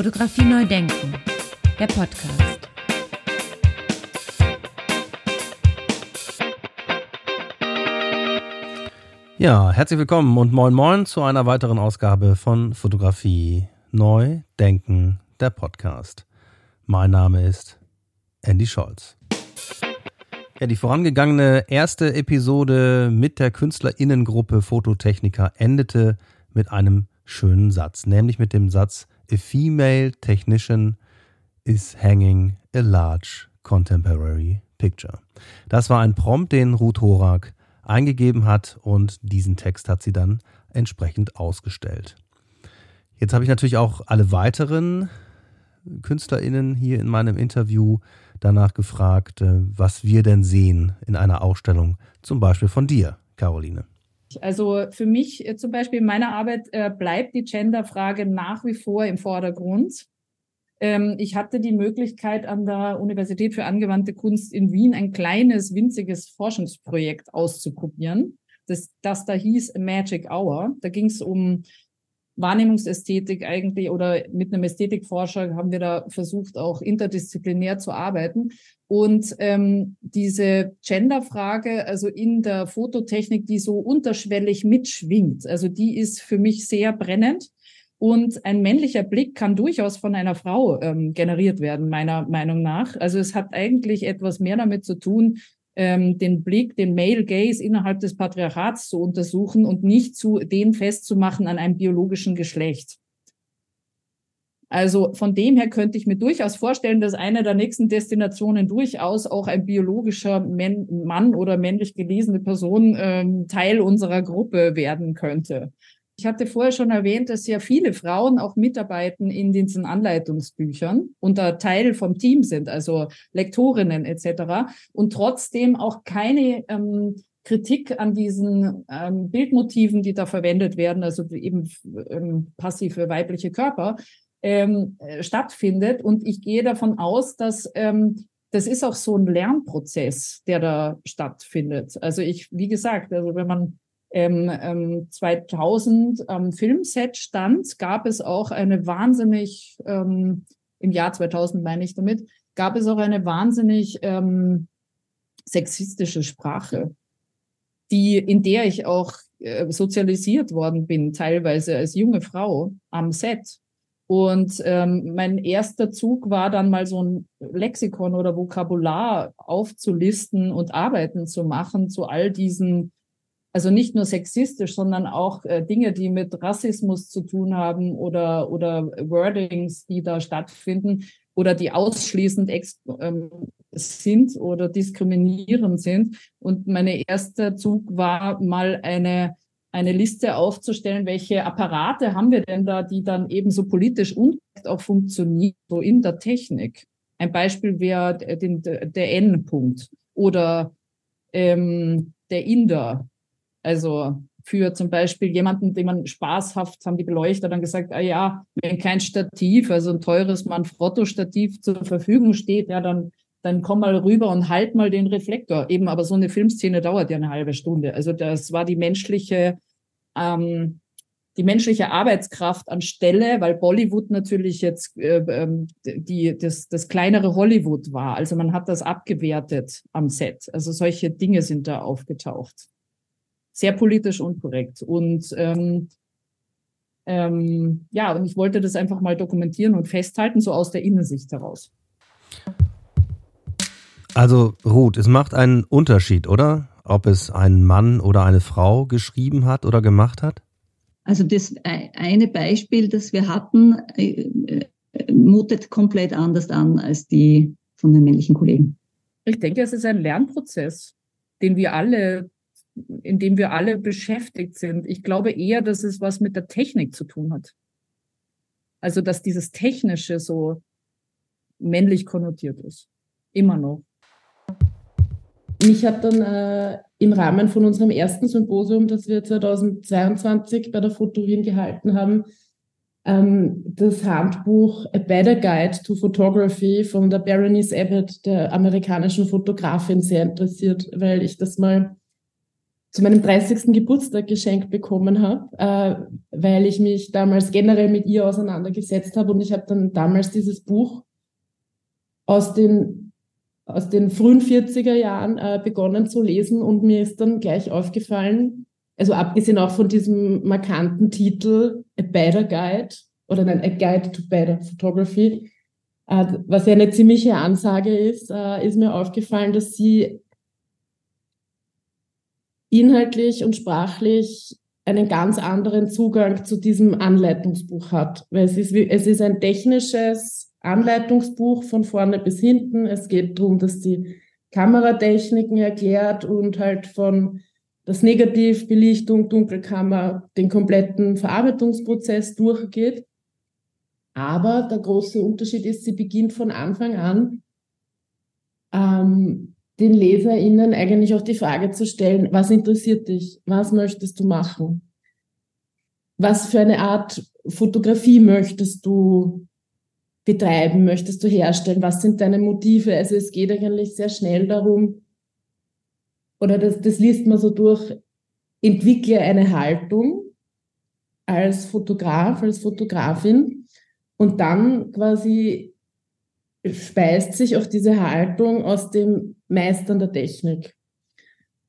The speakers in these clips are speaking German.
Fotografie neu denken, der Podcast. Ja, herzlich willkommen und moin moin zu einer weiteren Ausgabe von Fotografie neu denken, der Podcast. Mein Name ist Andy Scholz. Ja, die vorangegangene erste Episode mit der Künstlerinnengruppe Fototechniker endete mit einem schönen Satz, nämlich mit dem Satz A female technician is hanging a large contemporary picture. Das war ein Prompt, den Ruth Horak eingegeben hat und diesen Text hat sie dann entsprechend ausgestellt. Jetzt habe ich natürlich auch alle weiteren KünstlerInnen hier in meinem Interview danach gefragt, äh, was wir denn sehen in einer Ausstellung, zum Beispiel von dir, Caroline. Also für mich äh, zum Beispiel in meiner Arbeit äh, bleibt die Genderfrage nach wie vor im Vordergrund. Ähm, ich hatte die Möglichkeit, an der Universität für angewandte Kunst in Wien ein kleines, winziges Forschungsprojekt auszuprobieren. Das, das da hieß Magic Hour. Da ging es um Wahrnehmungsästhetik eigentlich oder mit einem Ästhetikforscher haben wir da versucht, auch interdisziplinär zu arbeiten. Und ähm, diese Genderfrage, also in der Fototechnik, die so unterschwellig mitschwingt, also die ist für mich sehr brennend. Und ein männlicher Blick kann durchaus von einer Frau ähm, generiert werden, meiner Meinung nach. Also es hat eigentlich etwas mehr damit zu tun, ähm, den Blick, den Male Gaze innerhalb des Patriarchats zu untersuchen und nicht zu den festzumachen an einem biologischen Geschlecht. Also von dem her könnte ich mir durchaus vorstellen, dass eine der nächsten Destinationen durchaus auch ein biologischer Mann oder männlich gelesene Person ähm, Teil unserer Gruppe werden könnte. Ich hatte vorher schon erwähnt, dass ja viele Frauen auch mitarbeiten in diesen Anleitungsbüchern und da Teil vom Team sind, also Lektorinnen etc. Und trotzdem auch keine ähm, Kritik an diesen ähm, Bildmotiven, die da verwendet werden, also eben ähm, passive weibliche Körper, ähm, äh, stattfindet. Und ich gehe davon aus, dass ähm, das ist auch so ein Lernprozess, der da stattfindet. Also ich, wie gesagt, also wenn man ähm, ähm, 2000 am Filmset stand, gab es auch eine wahnsinnig, ähm, im Jahr 2000 meine ich damit, gab es auch eine wahnsinnig ähm, sexistische Sprache, die, in der ich auch äh, sozialisiert worden bin, teilweise als junge Frau am Set. Und ähm, mein erster Zug war dann mal so ein Lexikon oder Vokabular aufzulisten und Arbeiten zu machen zu all diesen also nicht nur sexistisch, sondern auch äh, Dinge, die mit Rassismus zu tun haben oder, oder Wordings, die da stattfinden oder die ausschließend ähm, sind oder diskriminierend sind. Und mein erster Zug war mal eine, eine Liste aufzustellen, welche Apparate haben wir denn da, die dann eben so politisch und auch funktionieren, so in der Technik. Ein Beispiel wäre der, der N-Punkt oder ähm, der Inder also für zum Beispiel jemanden, den man spaßhaft, haben die Beleuchter dann gesagt, ah ja, wenn kein Stativ, also ein teures Manfrotto-Stativ zur Verfügung steht, ja, dann, dann komm mal rüber und halt mal den Reflektor. Eben, aber so eine Filmszene dauert ja eine halbe Stunde. Also das war die menschliche, ähm, die menschliche Arbeitskraft anstelle, weil Bollywood natürlich jetzt äh, ähm, die, das, das kleinere Hollywood war. Also man hat das abgewertet am Set. Also solche Dinge sind da aufgetaucht sehr politisch unkorrekt. Und ähm, ähm, ja, und ich wollte das einfach mal dokumentieren und festhalten, so aus der Innensicht heraus. Also Ruth, es macht einen Unterschied, oder? Ob es ein Mann oder eine Frau geschrieben hat oder gemacht hat? Also das eine Beispiel, das wir hatten, äh, äh, mutet komplett anders an als die von den männlichen Kollegen. Ich denke, es ist ein Lernprozess, den wir alle in dem wir alle beschäftigt sind. Ich glaube eher, dass es was mit der Technik zu tun hat. Also, dass dieses Technische so männlich konnotiert ist. Immer noch. Mich hat dann äh, im Rahmen von unserem ersten Symposium, das wir 2022 bei der Fotowien gehalten haben, ähm, das Handbuch A Better Guide to Photography von der Berenice Abbott, der amerikanischen Fotografin, sehr interessiert, weil ich das mal zu meinem 30. Geburtstag geschenkt bekommen habe, äh, weil ich mich damals generell mit ihr auseinandergesetzt habe und ich habe dann damals dieses Buch aus den, aus den frühen 40er Jahren äh, begonnen zu lesen und mir ist dann gleich aufgefallen, also abgesehen auch von diesem markanten Titel A Better Guide oder nein, A Guide to Better Photography, äh, was ja eine ziemliche Ansage ist, äh, ist mir aufgefallen, dass sie inhaltlich und sprachlich einen ganz anderen Zugang zu diesem Anleitungsbuch hat. Weil es ist, es ist ein technisches Anleitungsbuch von vorne bis hinten. Es geht darum, dass die Kameratechniken erklärt und halt von das Negativ, Belichtung, Dunkelkammer, den kompletten Verarbeitungsprozess durchgeht. Aber der große Unterschied ist, sie beginnt von Anfang an ähm, den LeserInnen eigentlich auch die Frage zu stellen, was interessiert dich? Was möchtest du machen? Was für eine Art Fotografie möchtest du betreiben? Möchtest du herstellen? Was sind deine Motive? Also es geht eigentlich sehr schnell darum, oder das, das liest man so durch, entwickle eine Haltung als Fotograf, als Fotografin und dann quasi speist sich auch diese Haltung aus dem Meistern der Technik.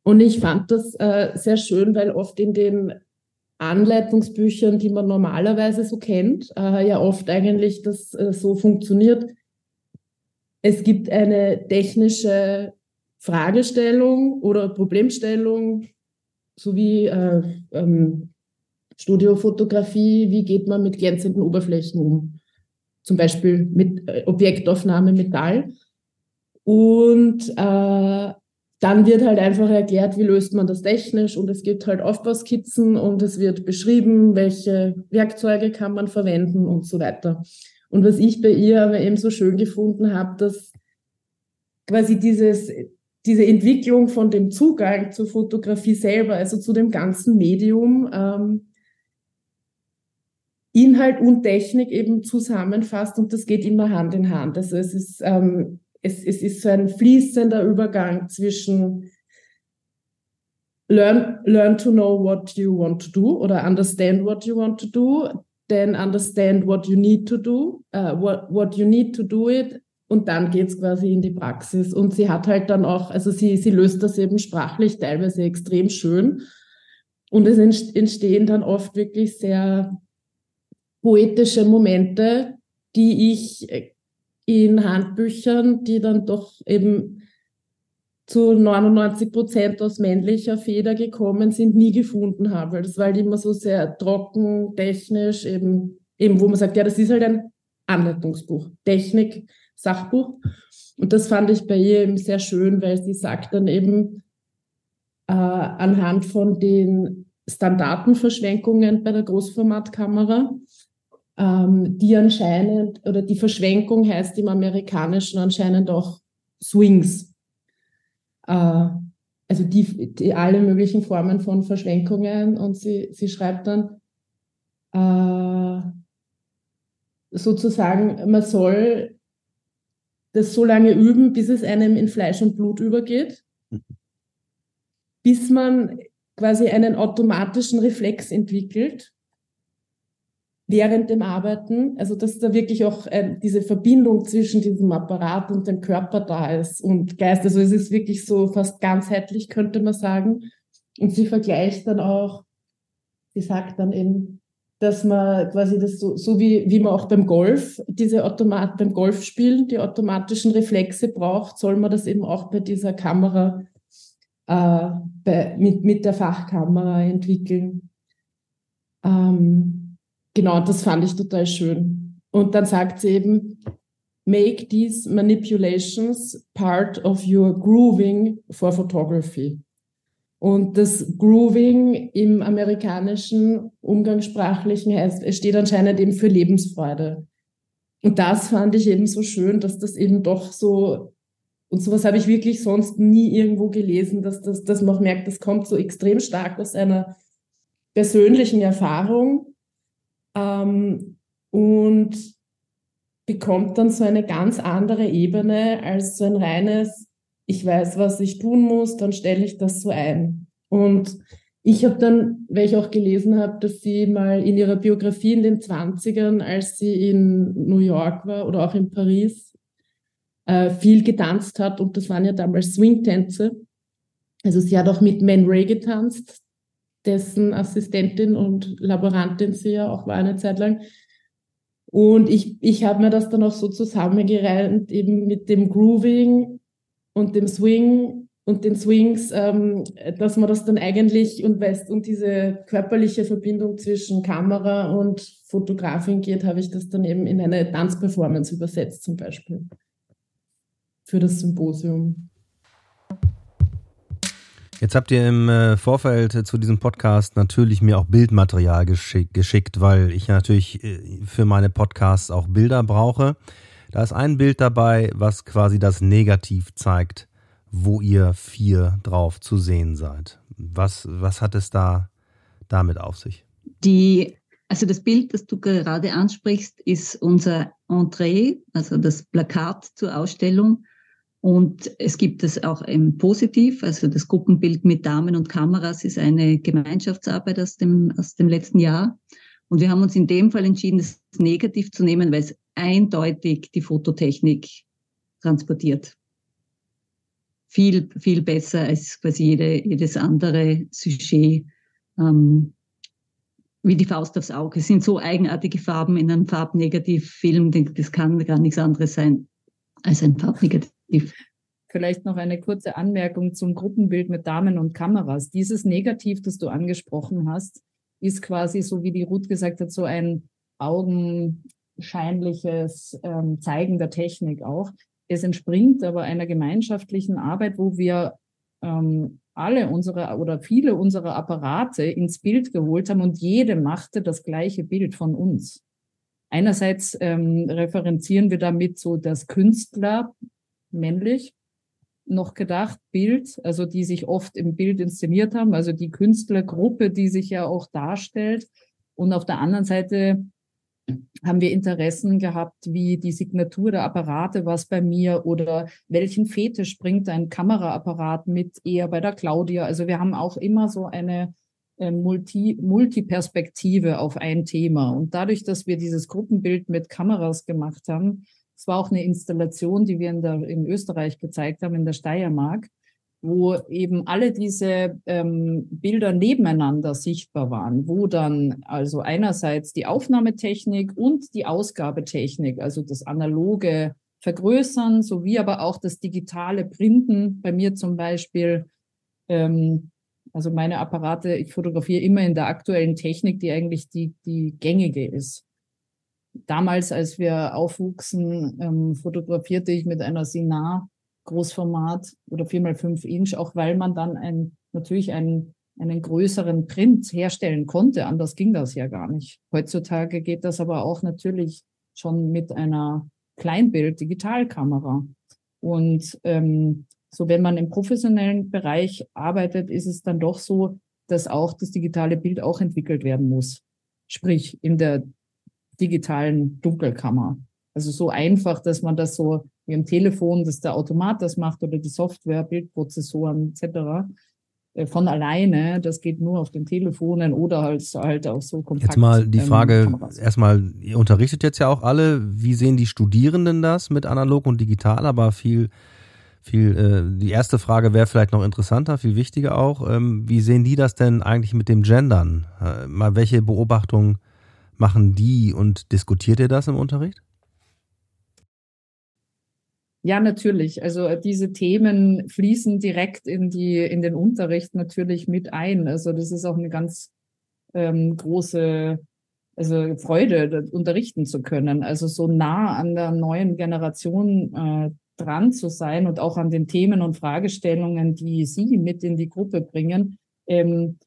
Und ich fand das äh, sehr schön, weil oft in den Anleitungsbüchern, die man normalerweise so kennt, äh, ja oft eigentlich das äh, so funktioniert. Es gibt eine technische Fragestellung oder Problemstellung, sowie äh, ähm, Studiofotografie, wie geht man mit glänzenden Oberflächen um? Zum Beispiel mit äh, Objektaufnahme Metall. Und äh, dann wird halt einfach erklärt, wie löst man das technisch und es gibt halt Aufbauskizzen und es wird beschrieben, welche Werkzeuge kann man verwenden und so weiter. Und was ich bei ihr aber eben so schön gefunden habe, dass quasi dieses, diese Entwicklung von dem Zugang zur Fotografie selber, also zu dem ganzen Medium, ähm, Inhalt und Technik eben zusammenfasst und das geht immer Hand in Hand. Also es ist ähm, es, es ist so ein fließender Übergang zwischen learn, learn to know what you want to do oder understand what you want to do, then understand what you need to do, uh, what, what you need to do it und dann geht's quasi in die Praxis. Und sie hat halt dann auch, also sie, sie löst das eben sprachlich teilweise extrem schön. Und es entstehen dann oft wirklich sehr poetische Momente, die ich in Handbüchern, die dann doch eben zu 99 Prozent aus männlicher Feder gekommen sind, nie gefunden habe. Weil das war halt immer so sehr trocken, technisch, eben, eben wo man sagt, ja, das ist halt ein Anleitungsbuch, Technik, Sachbuch. Und das fand ich bei ihr eben sehr schön, weil sie sagt dann eben äh, anhand von den Standartenverschwenkungen bei der Großformatkamera, ähm, die anscheinend, oder die Verschwenkung heißt im Amerikanischen anscheinend auch Swings. Äh, also die, die, alle möglichen Formen von Verschwenkungen und sie, sie schreibt dann äh, sozusagen, man soll das so lange üben, bis es einem in Fleisch und Blut übergeht, mhm. bis man quasi einen automatischen Reflex entwickelt, während dem Arbeiten, also dass da wirklich auch äh, diese Verbindung zwischen diesem Apparat und dem Körper da ist und Geist. Also es ist wirklich so fast ganzheitlich, könnte man sagen. Und sie vergleicht dann auch, sie sagt dann eben, dass man quasi das so, so wie, wie man auch beim Golf, diese Automat, beim Golfspielen die automatischen Reflexe braucht, soll man das eben auch bei dieser Kamera, äh, bei, mit, mit der Fachkamera entwickeln. Ähm, genau, das fand ich total schön. Und dann sagt sie eben, make these manipulations part of your grooving for photography. Und das Grooving im amerikanischen Umgangssprachlichen heißt, es steht anscheinend eben für Lebensfreude. Und das fand ich eben so schön, dass das eben doch so, und sowas habe ich wirklich sonst nie irgendwo gelesen, dass, das, dass man auch merkt, das kommt so extrem stark aus einer persönlichen Erfahrung ähm, und bekommt dann so eine ganz andere Ebene als so ein reines, ich weiß, was ich tun muss, dann stelle ich das so ein. Und ich habe dann, weil ich auch gelesen habe, dass sie mal in ihrer Biografie in den 20ern, als sie in New York war oder auch in Paris, äh, viel getanzt hat. Und das waren ja damals Swing-Tänze. Also sie hat auch mit Man Ray getanzt, dessen Assistentin und Laborantin sie ja auch war eine Zeit lang. Und ich, ich habe mir das dann auch so zusammengereimt, eben mit dem Grooving und dem Swing und den Swings, ähm, dass man das dann eigentlich und weißt, um diese körperliche Verbindung zwischen Kamera und Fotografin geht, habe ich das dann eben in eine Tanzperformance übersetzt zum Beispiel für das Symposium. Jetzt habt ihr im äh, Vorfeld zu diesem Podcast natürlich mir auch Bildmaterial geschick, geschickt, weil ich natürlich äh, für meine Podcasts auch Bilder brauche. Da ist ein Bild dabei, was quasi das Negativ zeigt, wo ihr vier drauf zu sehen seid. Was, was hat es da damit auf sich? Die, also das Bild, das du gerade ansprichst, ist unser Entree, also das Plakat zur Ausstellung. Und es gibt es auch im Positiv, also das Gruppenbild mit Damen und Kameras ist eine Gemeinschaftsarbeit aus dem, aus dem letzten Jahr. Und wir haben uns in dem Fall entschieden, es negativ zu nehmen, weil es eindeutig die Fototechnik transportiert. Viel, viel besser als quasi jede, jedes andere Sujet, ähm, wie die Faust aufs Auge. Es sind so eigenartige Farben in einem Farbnegativfilm, das kann gar nichts anderes sein als ein Farbnegativ. Vielleicht noch eine kurze Anmerkung zum Gruppenbild mit Damen und Kameras. Dieses Negativ, das du angesprochen hast, ist quasi, so wie die Ruth gesagt hat, so ein augenscheinliches ähm, Zeigen der Technik auch. Es entspringt aber einer gemeinschaftlichen Arbeit, wo wir ähm, alle unsere oder viele unserer Apparate ins Bild geholt haben und jede machte das gleiche Bild von uns. Einerseits ähm, referenzieren wir damit so das Künstler männlich noch gedacht, Bild, also die sich oft im Bild inszeniert haben, also die Künstlergruppe, die sich ja auch darstellt. Und auf der anderen Seite haben wir Interessen gehabt, wie die Signatur der Apparate, was bei mir oder welchen Fetisch bringt ein Kameraapparat mit eher bei der Claudia. Also wir haben auch immer so eine äh, Multi, Multiperspektive auf ein Thema. Und dadurch, dass wir dieses Gruppenbild mit Kameras gemacht haben, es war auch eine Installation, die wir in, der, in Österreich gezeigt haben, in der Steiermark, wo eben alle diese ähm, Bilder nebeneinander sichtbar waren, wo dann also einerseits die Aufnahmetechnik und die Ausgabetechnik, also das analoge Vergrößern sowie aber auch das digitale Printen, bei mir zum Beispiel, ähm, also meine Apparate, ich fotografiere immer in der aktuellen Technik, die eigentlich die, die gängige ist damals, als wir aufwuchsen, ähm, fotografierte ich mit einer Sinar Großformat oder 4x5 Inch, auch weil man dann ein, natürlich einen, einen größeren Print herstellen konnte. Anders ging das ja gar nicht. Heutzutage geht das aber auch natürlich schon mit einer Kleinbild-Digitalkamera. Und ähm, so, wenn man im professionellen Bereich arbeitet, ist es dann doch so, dass auch das digitale Bild auch entwickelt werden muss. Sprich, in der digitalen Dunkelkammer. Also so einfach, dass man das so wie im Telefon, dass der Automat das macht oder die Software, Bildprozessoren etc. Äh, von alleine, das geht nur auf den Telefonen oder halt, halt auch so kompakt. Jetzt mal die ähm, Frage, ähm, erstmal, ihr unterrichtet jetzt ja auch alle, wie sehen die Studierenden das mit analog und digital, aber viel, viel, äh, die erste Frage wäre vielleicht noch interessanter, viel wichtiger auch, ähm, wie sehen die das denn eigentlich mit dem Gendern? Äh, mal welche Beobachtungen machen die und diskutiert ihr das im Unterricht? Ja, natürlich. Also äh, diese Themen fließen direkt in die in den Unterricht natürlich mit ein. Also das ist auch eine ganz ähm, große also Freude, unterrichten zu können. Also so nah an der neuen Generation äh, dran zu sein und auch an den Themen und Fragestellungen, die Sie mit in die Gruppe bringen. Ähm,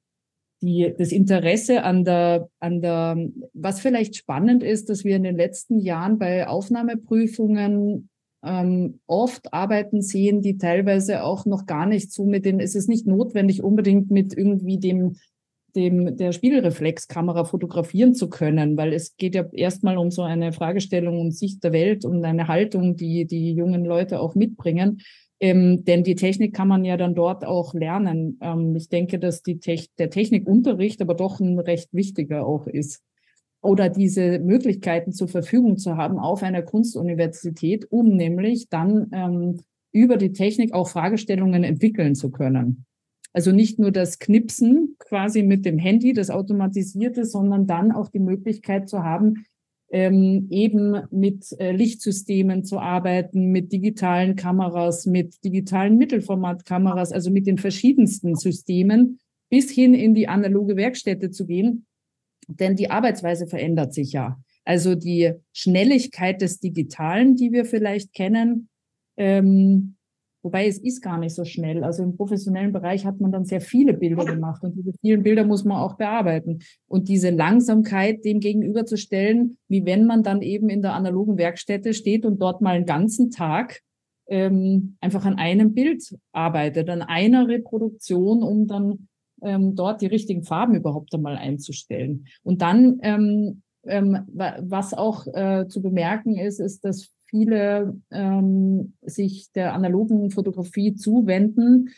die, das Interesse an der, an der, was vielleicht spannend ist, dass wir in den letzten Jahren bei Aufnahmeprüfungen ähm, oft Arbeiten sehen, die teilweise auch noch gar nicht so mit den, es ist nicht notwendig unbedingt mit irgendwie dem, dem, der Spiegelreflexkamera fotografieren zu können, weil es geht ja erstmal um so eine Fragestellung um Sicht der Welt und eine Haltung, die die jungen Leute auch mitbringen. Ähm, denn die Technik kann man ja dann dort auch lernen. Ähm, ich denke, dass Te der Technikunterricht aber doch ein recht wichtiger auch ist. Oder diese Möglichkeiten zur Verfügung zu haben auf einer Kunstuniversität, um nämlich dann ähm, über die Technik auch Fragestellungen entwickeln zu können. Also nicht nur das Knipsen quasi mit dem Handy, das automatisierte, sondern dann auch die Möglichkeit zu haben, ähm, eben mit äh, Lichtsystemen zu arbeiten, mit digitalen Kameras, mit digitalen Mittelformatkameras, also mit den verschiedensten Systemen bis hin in die analoge Werkstätte zu gehen. Denn die Arbeitsweise verändert sich ja. Also die Schnelligkeit des Digitalen, die wir vielleicht kennen, ähm, Wobei es ist gar nicht so schnell. Also im professionellen Bereich hat man dann sehr viele Bilder gemacht und diese vielen Bilder muss man auch bearbeiten. Und diese Langsamkeit dem gegenüberzustellen, wie wenn man dann eben in der analogen Werkstätte steht und dort mal einen ganzen Tag ähm, einfach an einem Bild arbeitet, an einer Reproduktion, um dann ähm, dort die richtigen Farben überhaupt einmal einzustellen. Und dann, ähm, ähm, was auch äh, zu bemerken ist, ist, dass viele ähm, sich der analogen Fotografie zuwenden,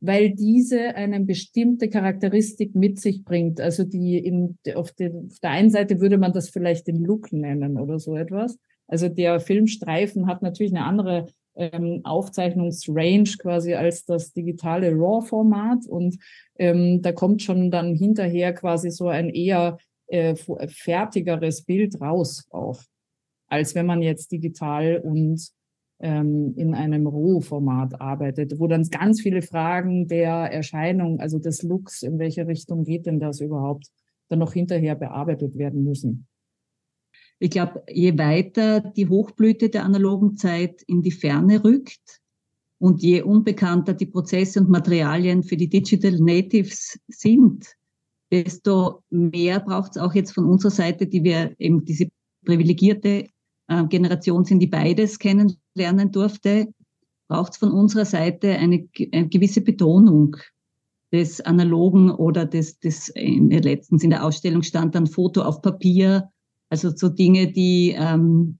weil diese eine bestimmte Charakteristik mit sich bringt. Also die in, auf, den, auf der einen Seite würde man das vielleicht den Look nennen oder so etwas. Also der Filmstreifen hat natürlich eine andere ähm, Aufzeichnungsrange quasi als das digitale RAW-Format und ähm, da kommt schon dann hinterher quasi so ein eher äh, fertigeres Bild raus auf als wenn man jetzt digital und ähm, in einem Rohformat arbeitet, wo dann ganz viele Fragen der Erscheinung, also des Looks, in welche Richtung geht denn das überhaupt, dann noch hinterher bearbeitet werden müssen. Ich glaube, je weiter die Hochblüte der analogen Zeit in die Ferne rückt und je unbekannter die Prozesse und Materialien für die Digital Natives sind, desto mehr braucht es auch jetzt von unserer Seite, die wir eben diese privilegierte äh, Generation sind, die beides kennenlernen durfte, braucht es von unserer Seite eine, eine, gewisse Betonung des Analogen oder des, des in, letztens in der Ausstellung stand dann Foto auf Papier, also so Dinge, die ähm,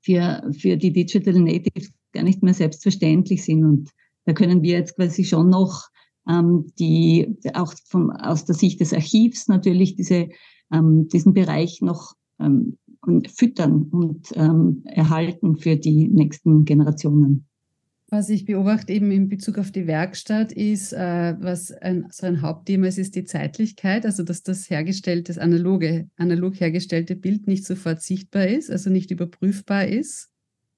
für, für die Digital Natives gar nicht mehr selbstverständlich sind. Und da können wir jetzt quasi schon noch ähm, die auch von, aus der Sicht des Archivs natürlich diese, ähm, diesen Bereich noch ähm, und füttern und ähm, erhalten für die nächsten Generationen. Was ich beobachte eben in Bezug auf die Werkstatt ist, äh, was ein, so ein Hauptthema ist, ist die Zeitlichkeit, also dass das hergestellte, das analoge, analog hergestellte Bild nicht sofort sichtbar ist, also nicht überprüfbar ist.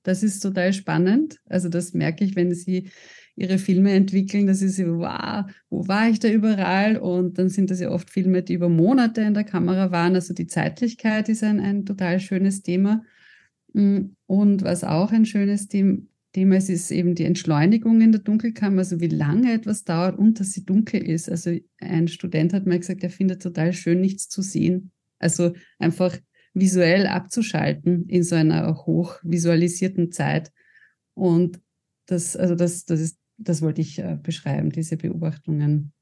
Das ist total spannend. Also das merke ich, wenn Sie ihre Filme entwickeln. Das ist so, wow, wo war ich da überall? Und dann sind das ja oft Filme, die über Monate in der Kamera waren. Also die Zeitlichkeit ist ein, ein total schönes Thema. Mm, und was auch ein schönes Thema ist, ist eben die Entschleunigung in der Dunkelkammer, also wie lange etwas dauert und dass sie dunkel ist. Also ein Student hat mir gesagt, er findet total schön, nichts zu sehen. Also einfach visuell abzuschalten in so einer hochvisualisierten Zeit. Und das, also das, das ist das wollte ich äh, beschreiben, diese Beobachtungen.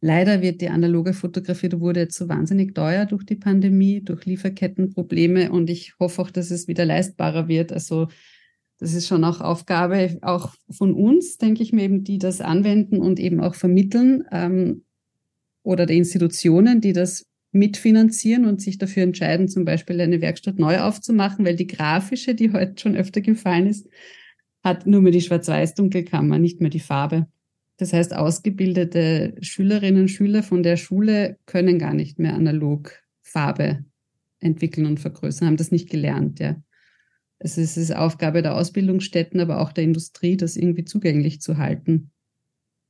Leider wird die analoge Fotografie, da wurde jetzt so wahnsinnig teuer durch die Pandemie, durch Lieferkettenprobleme und ich hoffe auch, dass es wieder leistbarer wird. Also das ist schon auch Aufgabe auch von uns, denke ich mir eben, die das anwenden und eben auch vermitteln ähm, oder der Institutionen, die das mitfinanzieren und sich dafür entscheiden, zum Beispiel eine Werkstatt neu aufzumachen, weil die grafische, die heute schon öfter gefallen ist, hat nur mehr die Schwarz-Weiß-Dunkelkammer, nicht mehr die Farbe. Das heißt, ausgebildete Schülerinnen und Schüler von der Schule können gar nicht mehr analog Farbe entwickeln und vergrößern, haben das nicht gelernt. Ja. Es ist, Aufgabe der Ausbildungsstätten, aber auch der Industrie, das irgendwie zugänglich zu halten.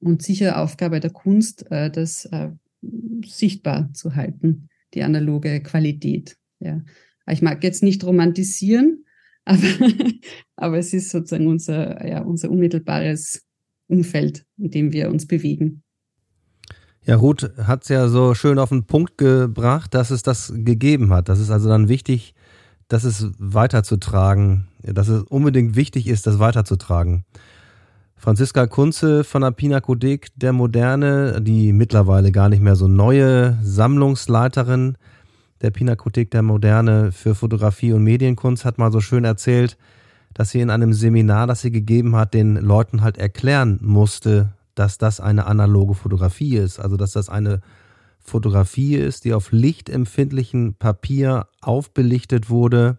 Und sicher Aufgabe der Kunst, äh, das äh, sichtbar zu halten, die analoge Qualität. Ja. Ich mag jetzt nicht romantisieren, aber, aber es ist sozusagen unser, ja, unser unmittelbares Umfeld, in dem wir uns bewegen. Ja, Ruth hat es ja so schön auf den Punkt gebracht, dass es das gegeben hat. Das ist also dann wichtig, das es weiterzutragen, dass es unbedingt wichtig ist, das weiterzutragen. Franziska Kunze von der Pinakothek der Moderne, die mittlerweile gar nicht mehr so neue Sammlungsleiterin der Pinakothek der Moderne für Fotografie und Medienkunst hat mal so schön erzählt, dass sie in einem Seminar, das sie gegeben hat, den Leuten halt erklären musste, dass das eine analoge Fotografie ist. Also dass das eine Fotografie ist, die auf lichtempfindlichen Papier aufbelichtet wurde.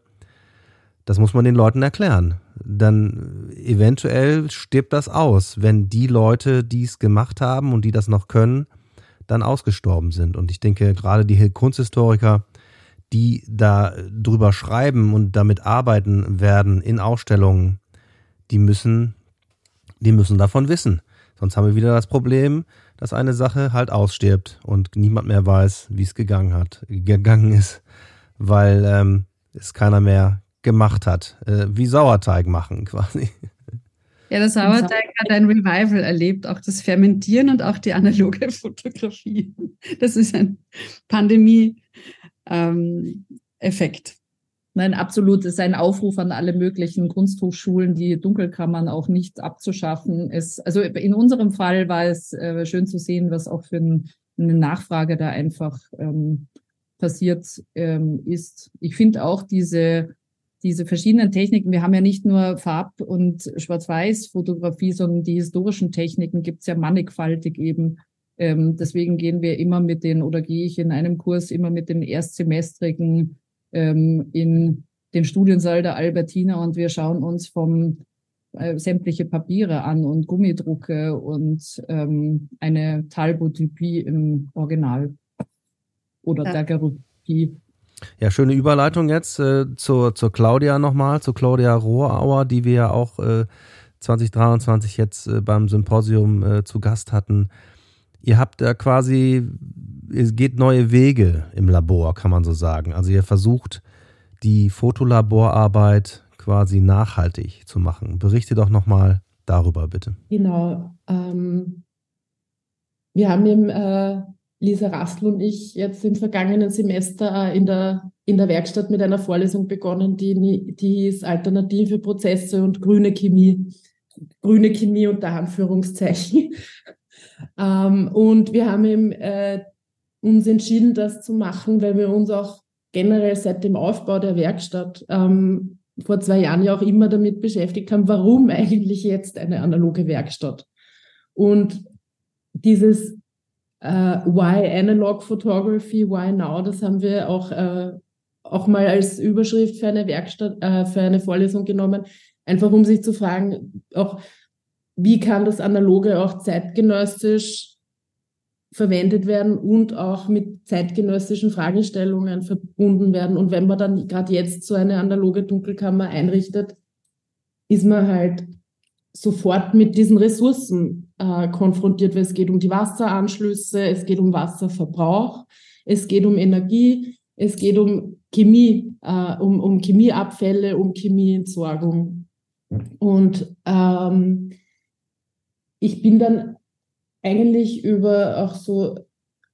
Das muss man den Leuten erklären. Dann eventuell stirbt das aus, wenn die Leute, die es gemacht haben und die das noch können, dann ausgestorben sind. Und ich denke, gerade die Kunsthistoriker, die da drüber schreiben und damit arbeiten werden in Ausstellungen, die müssen, die müssen davon wissen. Sonst haben wir wieder das Problem, dass eine Sache halt ausstirbt und niemand mehr weiß, wie es gegangen hat, gegangen ist, weil ähm, es keiner mehr gemacht hat. Äh, wie Sauerteig machen quasi. Ja, der Sauerteig hat ein Revival erlebt, auch das Fermentieren und auch die analoge Fotografie. Das ist ein Pandemie-Effekt. Nein, absolut. Es ist ein Aufruf an alle möglichen Kunsthochschulen, die Dunkelkammern auch nicht abzuschaffen. Es, also in unserem Fall war es äh, schön zu sehen, was auch für ein, eine Nachfrage da einfach ähm, passiert ähm, ist. Ich finde auch diese, diese verschiedenen Techniken, wir haben ja nicht nur Farb- und Schwarz-Weiß-Fotografie, sondern die historischen Techniken gibt's ja mannigfaltig eben. Ähm, deswegen gehen wir immer mit den, oder gehe ich in einem Kurs immer mit den erstsemestrigen ähm, in den Studiensaal der Albertina und wir schauen uns vom äh, sämtliche Papiere an und Gummidrucke und ähm, eine Talbotypie im Original oder ja. Daguerreotypie. Ja, schöne Überleitung jetzt äh, zur, zur Claudia nochmal, zur Claudia Rohrauer, die wir ja auch äh, 2023 jetzt äh, beim Symposium äh, zu Gast hatten. Ihr habt da quasi es geht neue Wege im Labor, kann man so sagen. Also ihr versucht die Fotolaborarbeit quasi nachhaltig zu machen. Berichte doch nochmal darüber, bitte. Genau. Ähm, wir haben eben, äh, Lisa Rastl und ich jetzt im vergangenen Semester äh, in, der, in der Werkstatt mit einer Vorlesung begonnen, die, die hieß Alternative Prozesse und grüne Chemie. Grüne Chemie unter Anführungszeichen. ähm, und wir haben eben äh, uns entschieden, das zu machen, weil wir uns auch generell seit dem Aufbau der Werkstatt ähm, vor zwei Jahren ja auch immer damit beschäftigt haben, warum eigentlich jetzt eine analoge Werkstatt? Und dieses äh, Why Analog Photography, Why Now, das haben wir auch, äh, auch mal als Überschrift für eine Werkstatt, äh, für eine Vorlesung genommen, einfach um sich zu fragen, auch wie kann das Analoge auch zeitgenössisch verwendet werden und auch mit zeitgenössischen Fragestellungen verbunden werden. Und wenn man dann gerade jetzt so eine analoge Dunkelkammer einrichtet, ist man halt sofort mit diesen Ressourcen äh, konfrontiert, weil es geht um die Wasseranschlüsse, es geht um Wasserverbrauch, es geht um Energie, es geht um Chemie, äh, um, um Chemieabfälle, um Chemieentsorgung. Und ähm, ich bin dann eigentlich über auch so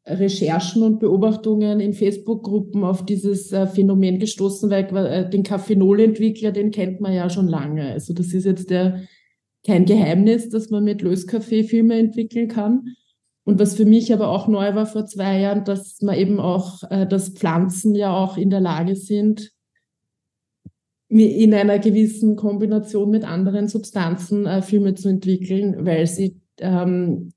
Recherchen und Beobachtungen in Facebook-Gruppen auf dieses äh, Phänomen gestoßen, weil äh, den Kaffeenol-Entwickler, den kennt man ja schon lange. Also das ist jetzt der, kein Geheimnis, dass man mit Löskaffee Filme entwickeln kann. Und was für mich aber auch neu war vor zwei Jahren, dass man eben auch, äh, dass Pflanzen ja auch in der Lage sind, in einer gewissen Kombination mit anderen Substanzen äh, Filme zu entwickeln, weil sie ähm,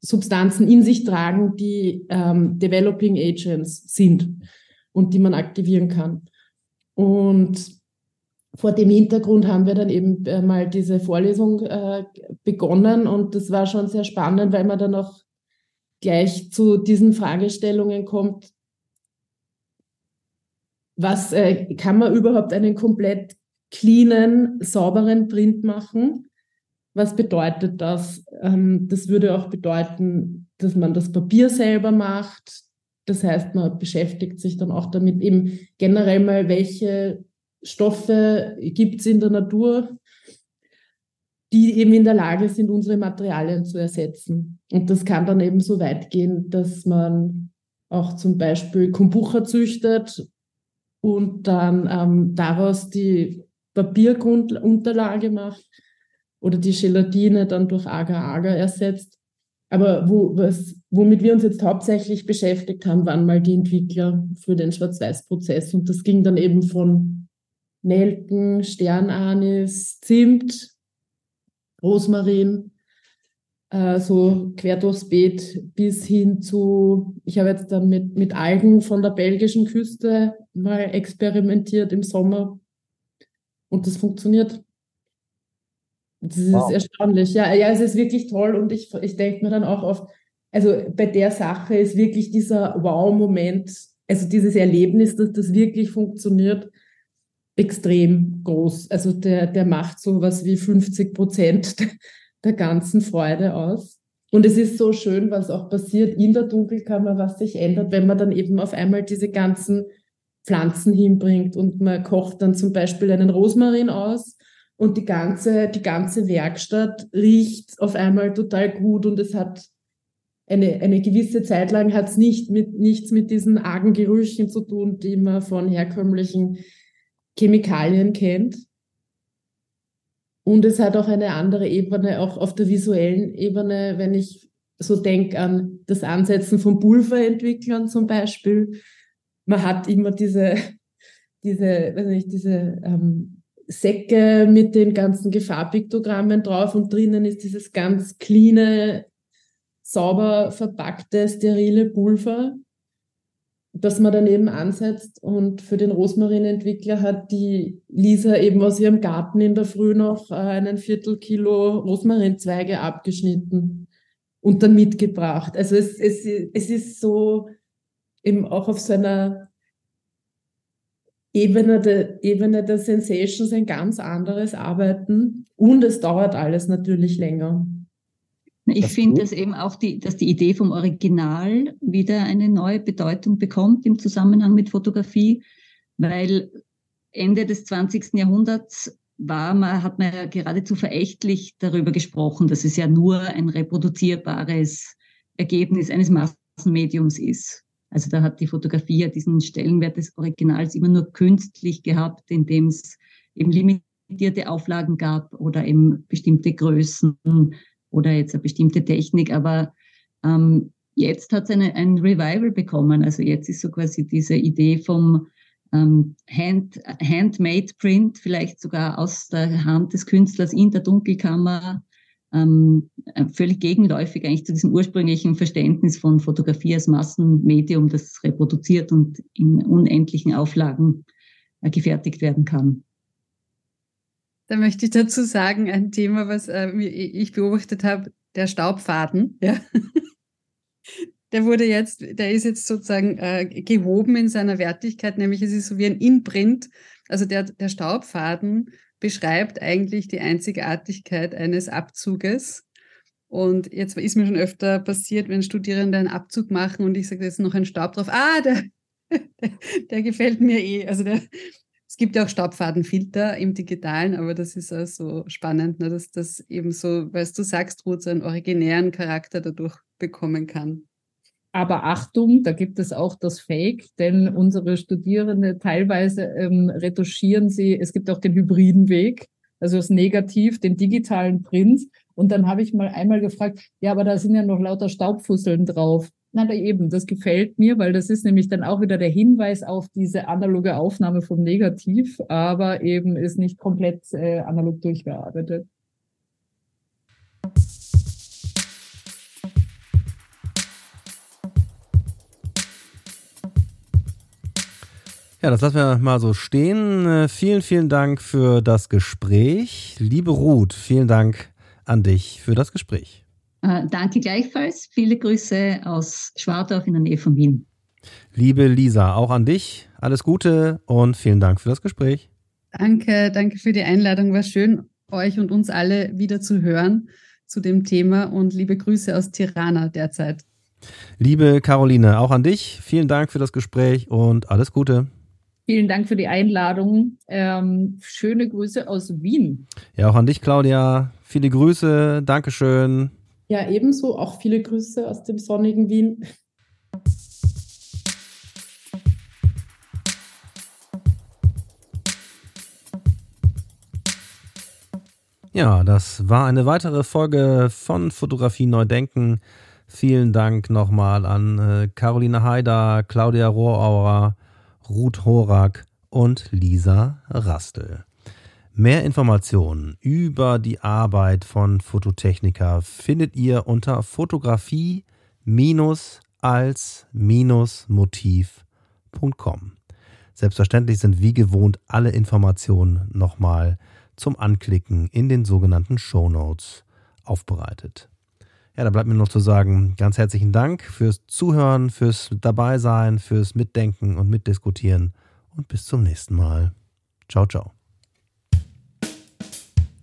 Substanzen in sich tragen, die ähm, Developing Agents sind und die man aktivieren kann. Und vor dem Hintergrund haben wir dann eben äh, mal diese Vorlesung äh, begonnen und das war schon sehr spannend, weil man dann auch gleich zu diesen Fragestellungen kommt. Was äh, kann man überhaupt einen komplett cleanen, sauberen Print machen? Was bedeutet das? Ähm, das würde auch bedeuten, dass man das Papier selber macht. Das heißt, man beschäftigt sich dann auch damit eben generell mal, welche Stoffe gibt es in der Natur, die eben in der Lage sind, unsere Materialien zu ersetzen. Und das kann dann eben so weit gehen, dass man auch zum Beispiel Kombucha züchtet und dann ähm, daraus die Papiergrundunterlage macht oder die Gelatine dann durch Agar-Agar ersetzt. Aber wo, was, womit wir uns jetzt hauptsächlich beschäftigt haben, waren mal die Entwickler für den Schwarz-Weiß-Prozess. Und das ging dann eben von Nelken, Sternanis, Zimt, Rosmarin, äh, so quer durchs Beet bis hin zu, ich habe jetzt dann mit, mit Algen von der belgischen Küste mal experimentiert im Sommer und das funktioniert. Das ist wow. erstaunlich. Ja, ja, es ist wirklich toll und ich, ich denke mir dann auch oft, also bei der Sache ist wirklich dieser Wow-Moment, also dieses Erlebnis, dass das wirklich funktioniert, extrem groß. Also der, der macht so was wie 50 Prozent der ganzen Freude aus. Und es ist so schön, was auch passiert in der Dunkelkammer, was sich ändert, wenn man dann eben auf einmal diese ganzen Pflanzen hinbringt und man kocht dann zum Beispiel einen Rosmarin aus und die ganze, die ganze Werkstatt riecht auf einmal total gut und es hat eine, eine gewisse Zeit lang hat es nicht mit, nichts mit diesen argen Gerüchen zu tun, die man von herkömmlichen Chemikalien kennt. Und es hat auch eine andere Ebene, auch auf der visuellen Ebene, wenn ich so denke an das Ansetzen von Pulverentwicklern zum Beispiel. Man hat immer diese, diese, weiß nicht, diese ähm, Säcke mit den ganzen Gefahrpiktogrammen drauf und drinnen ist dieses ganz cleane, sauber verpackte, sterile Pulver das man daneben ansetzt. Und für den Rosmarinentwickler hat die Lisa eben aus ihrem Garten in der Früh noch äh, einen Viertelkilo Rosmarinzweige abgeschnitten und dann mitgebracht. Also es, es, es ist so eben auch auf so einer Ebene der, Ebene der Sensations ein ganz anderes Arbeiten und es dauert alles natürlich länger. Ich finde, dass eben auch die, dass die Idee vom Original wieder eine neue Bedeutung bekommt im Zusammenhang mit Fotografie, weil Ende des 20. Jahrhunderts war man, hat man ja geradezu verächtlich darüber gesprochen, dass es ja nur ein reproduzierbares Ergebnis eines Massenmediums ist. Also da hat die Fotografie ja diesen Stellenwert des Originals immer nur künstlich gehabt, indem es eben limitierte Auflagen gab oder eben bestimmte Größen oder jetzt eine bestimmte Technik, aber ähm, jetzt hat es ein Revival bekommen. Also jetzt ist so quasi diese Idee vom ähm, Hand, Handmade Print, vielleicht sogar aus der Hand des Künstlers in der Dunkelkammer, ähm, äh, völlig gegenläufig eigentlich zu diesem ursprünglichen Verständnis von Fotografie als Massenmedium, das reproduziert und in unendlichen Auflagen äh, gefertigt werden kann. Da möchte ich dazu sagen, ein Thema, was äh, ich beobachtet habe, der Staubfaden. Ja. Der wurde jetzt, der ist jetzt sozusagen äh, gehoben in seiner Wertigkeit, nämlich es ist so wie ein Inprint. Also der, der Staubfaden beschreibt eigentlich die Einzigartigkeit eines Abzuges. Und jetzt ist mir schon öfter passiert, wenn Studierende einen Abzug machen und ich sage, jetzt noch ein Staub drauf. Ah, der, der, der gefällt mir eh. Also der, es gibt ja auch Staubfadenfilter im Digitalen, aber das ist auch so spannend, ne, dass das eben so, weil du sagst, Ruth, so einen originären Charakter dadurch bekommen kann. Aber Achtung, da gibt es auch das Fake, denn unsere Studierende teilweise ähm, retuschieren sie, es gibt auch den hybriden Weg, also das Negativ, den digitalen Print. Und dann habe ich mal einmal gefragt, ja, aber da sind ja noch lauter Staubfusseln drauf. Na, da eben, das gefällt mir, weil das ist nämlich dann auch wieder der Hinweis auf diese analoge Aufnahme vom Negativ, aber eben ist nicht komplett äh, analog durchgearbeitet. Ja, das lassen wir mal so stehen. Äh, vielen, vielen Dank für das Gespräch. Liebe Ruth, vielen Dank an dich für das Gespräch. Äh, danke gleichfalls. Viele Grüße aus Schwardorf in der Nähe von Wien. Liebe Lisa, auch an dich alles Gute und vielen Dank für das Gespräch. Danke, danke für die Einladung. War schön, euch und uns alle wieder zu hören zu dem Thema und liebe Grüße aus Tirana derzeit. Liebe Caroline, auch an dich. Vielen Dank für das Gespräch und alles Gute. Vielen Dank für die Einladung. Ähm, schöne Grüße aus Wien. Ja, auch an dich, Claudia. Viele Grüße. Dankeschön. Ja, ebenso auch viele Grüße aus dem sonnigen Wien. Ja, das war eine weitere Folge von Fotografie Neu Denken. Vielen Dank nochmal an äh, Caroline Haider, Claudia Rohrauer, Ruth Horak und Lisa Rastel. Mehr Informationen über die Arbeit von Fototechniker findet ihr unter fotografie-als-motiv.com. Selbstverständlich sind wie gewohnt alle Informationen nochmal zum Anklicken in den sogenannten Show Notes aufbereitet. Ja, da bleibt mir noch zu sagen, ganz herzlichen Dank fürs Zuhören, fürs Dabeisein, fürs Mitdenken und Mitdiskutieren und bis zum nächsten Mal. Ciao, ciao.